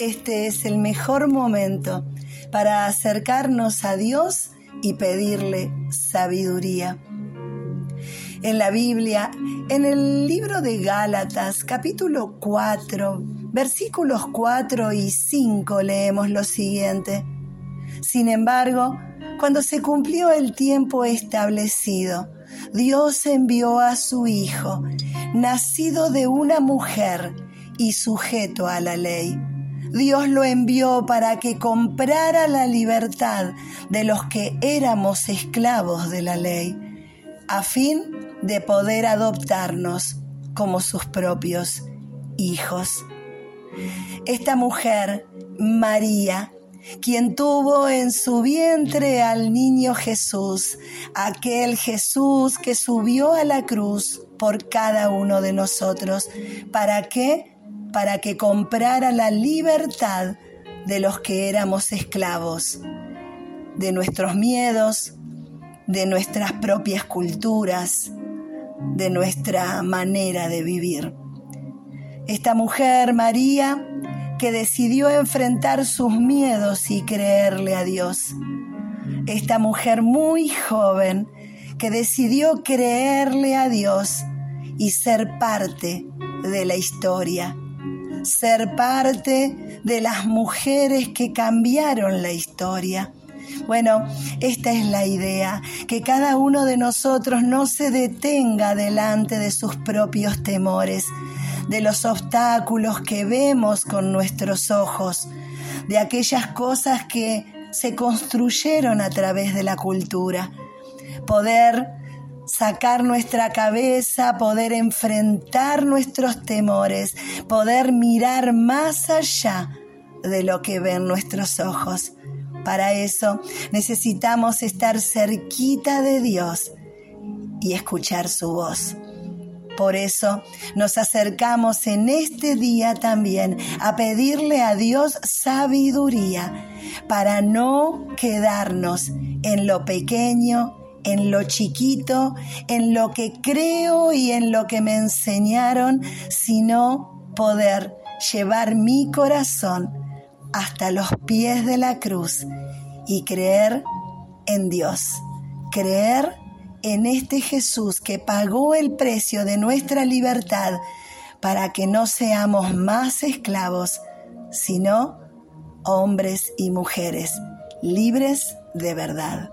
este es el mejor momento para acercarnos a Dios y pedirle sabiduría. En la Biblia, en el libro de Gálatas, capítulo 4, versículos 4 y 5, leemos lo siguiente. Sin embargo, cuando se cumplió el tiempo establecido, Dios envió a su Hijo, nacido de una mujer y sujeto a la ley. Dios lo envió para que comprara la libertad de los que éramos esclavos de la ley, a fin de poder adoptarnos como sus propios hijos. Esta mujer, María, quien tuvo en su vientre al niño Jesús, aquel Jesús que subió a la cruz por cada uno de nosotros. ¿Para qué? Para que comprara la libertad de los que éramos esclavos, de nuestros miedos, de nuestras propias culturas, de nuestra manera de vivir. Esta mujer, María, que decidió enfrentar sus miedos y creerle a Dios. Esta mujer muy joven que decidió creerle a Dios y ser parte de la historia, ser parte de las mujeres que cambiaron la historia. Bueno, esta es la idea, que cada uno de nosotros no se detenga delante de sus propios temores, de los obstáculos que vemos con nuestros ojos, de aquellas cosas que se construyeron a través de la cultura. Poder sacar nuestra cabeza, poder enfrentar nuestros temores, poder mirar más allá de lo que ven nuestros ojos. Para eso necesitamos estar cerquita de Dios y escuchar su voz. Por eso nos acercamos en este día también a pedirle a Dios sabiduría para no quedarnos en lo pequeño, en lo chiquito, en lo que creo y en lo que me enseñaron, sino poder llevar mi corazón hasta los pies de la cruz y creer en Dios, creer en este Jesús que pagó el precio de nuestra libertad para que no seamos más esclavos, sino hombres y mujeres libres de verdad.